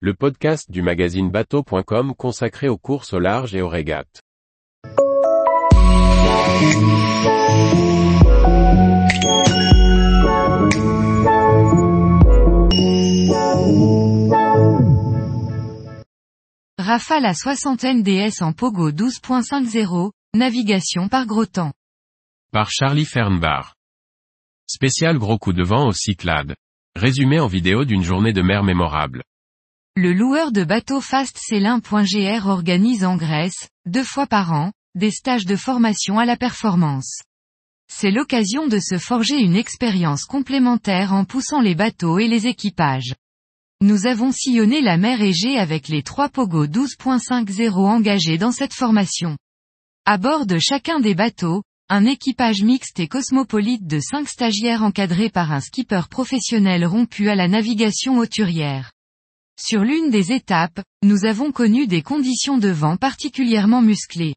le podcast du magazine bateau.com consacré aux courses au large et aux régates. Rafale à 60 NDS en Pogo 12.50, navigation par gros temps. Par Charlie Fernbar. Spécial gros coup de vent au Cyclades. Résumé en vidéo d'une journée de mer mémorable. Le loueur de bateau Fast Célin.gr organise en Grèce, deux fois par an, des stages de formation à la performance. C'est l'occasion de se forger une expérience complémentaire en poussant les bateaux et les équipages. Nous avons sillonné la mer Égée avec les trois Pogo 12.50 engagés dans cette formation. À bord de chacun des bateaux, un équipage mixte et cosmopolite de cinq stagiaires encadrés par un skipper professionnel rompu à la navigation hauturière. Sur l'une des étapes, nous avons connu des conditions de vent particulièrement musclées.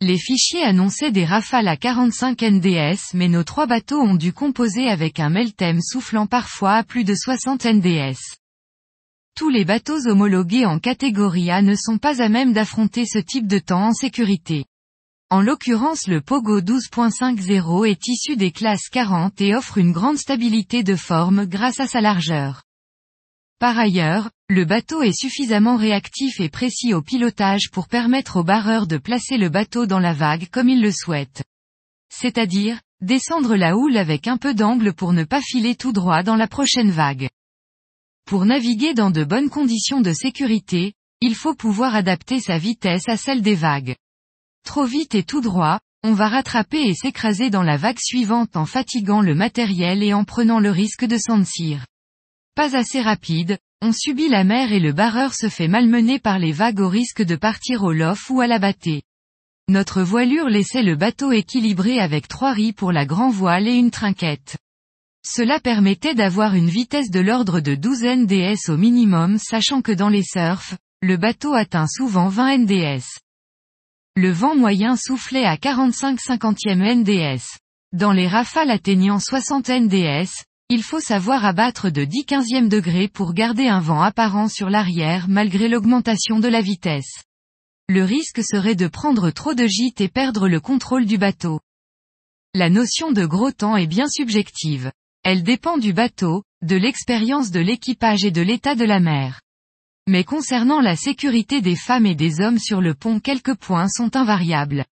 Les fichiers annonçaient des rafales à 45 NDS mais nos trois bateaux ont dû composer avec un Meltem soufflant parfois à plus de 60 NDS. Tous les bateaux homologués en catégorie A ne sont pas à même d'affronter ce type de temps en sécurité. En l'occurrence le Pogo 12.50 est issu des classes 40 et offre une grande stabilité de forme grâce à sa largeur. Par ailleurs, le bateau est suffisamment réactif et précis au pilotage pour permettre au barreur de placer le bateau dans la vague comme il le souhaite. C'est-à-dire, descendre la houle avec un peu d'angle pour ne pas filer tout droit dans la prochaine vague. Pour naviguer dans de bonnes conditions de sécurité, il faut pouvoir adapter sa vitesse à celle des vagues. Trop vite et tout droit, on va rattraper et s'écraser dans la vague suivante en fatiguant le matériel et en prenant le risque de s'endcir. Pas assez rapide, on subit la mer et le barreur se fait malmener par les vagues au risque de partir au lof ou à la battée. Notre voilure laissait le bateau équilibré avec trois ris pour la grand voile et une trinquette. Cela permettait d'avoir une vitesse de l'ordre de 12 NDS au minimum sachant que dans les surfs, le bateau atteint souvent 20 NDS. Le vent moyen soufflait à 45 50e NDS. Dans les rafales atteignant 60 NDS, il faut savoir abattre de 10 15e degrés pour garder un vent apparent sur l'arrière malgré l'augmentation de la vitesse. Le risque serait de prendre trop de gîtes et perdre le contrôle du bateau. La notion de gros temps est bien subjective. Elle dépend du bateau, de l'expérience de l'équipage et de l'état de la mer. Mais concernant la sécurité des femmes et des hommes sur le pont quelques points sont invariables.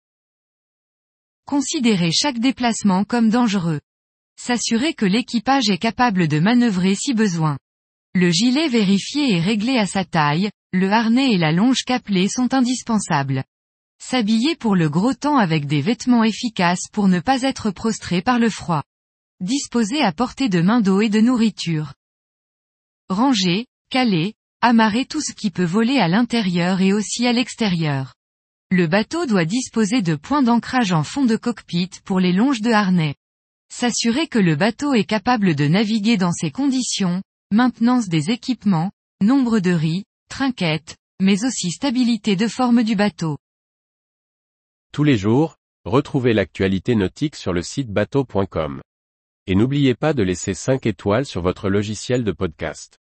Considérez chaque déplacement comme dangereux. S'assurer que l'équipage est capable de manœuvrer si besoin. Le gilet vérifié et réglé à sa taille, le harnais et la longe caplée sont indispensables. S'habiller pour le gros temps avec des vêtements efficaces pour ne pas être prostré par le froid. Disposer à portée de main d'eau et de nourriture. Ranger, caler, amarrer tout ce qui peut voler à l'intérieur et aussi à l'extérieur. Le bateau doit disposer de points d'ancrage en fond de cockpit pour les longes de harnais. S'assurer que le bateau est capable de naviguer dans ces conditions, maintenance des équipements, nombre de riz, trinquettes, mais aussi stabilité de forme du bateau. Tous les jours, retrouvez l'actualité nautique sur le site bateau.com. Et n'oubliez pas de laisser 5 étoiles sur votre logiciel de podcast.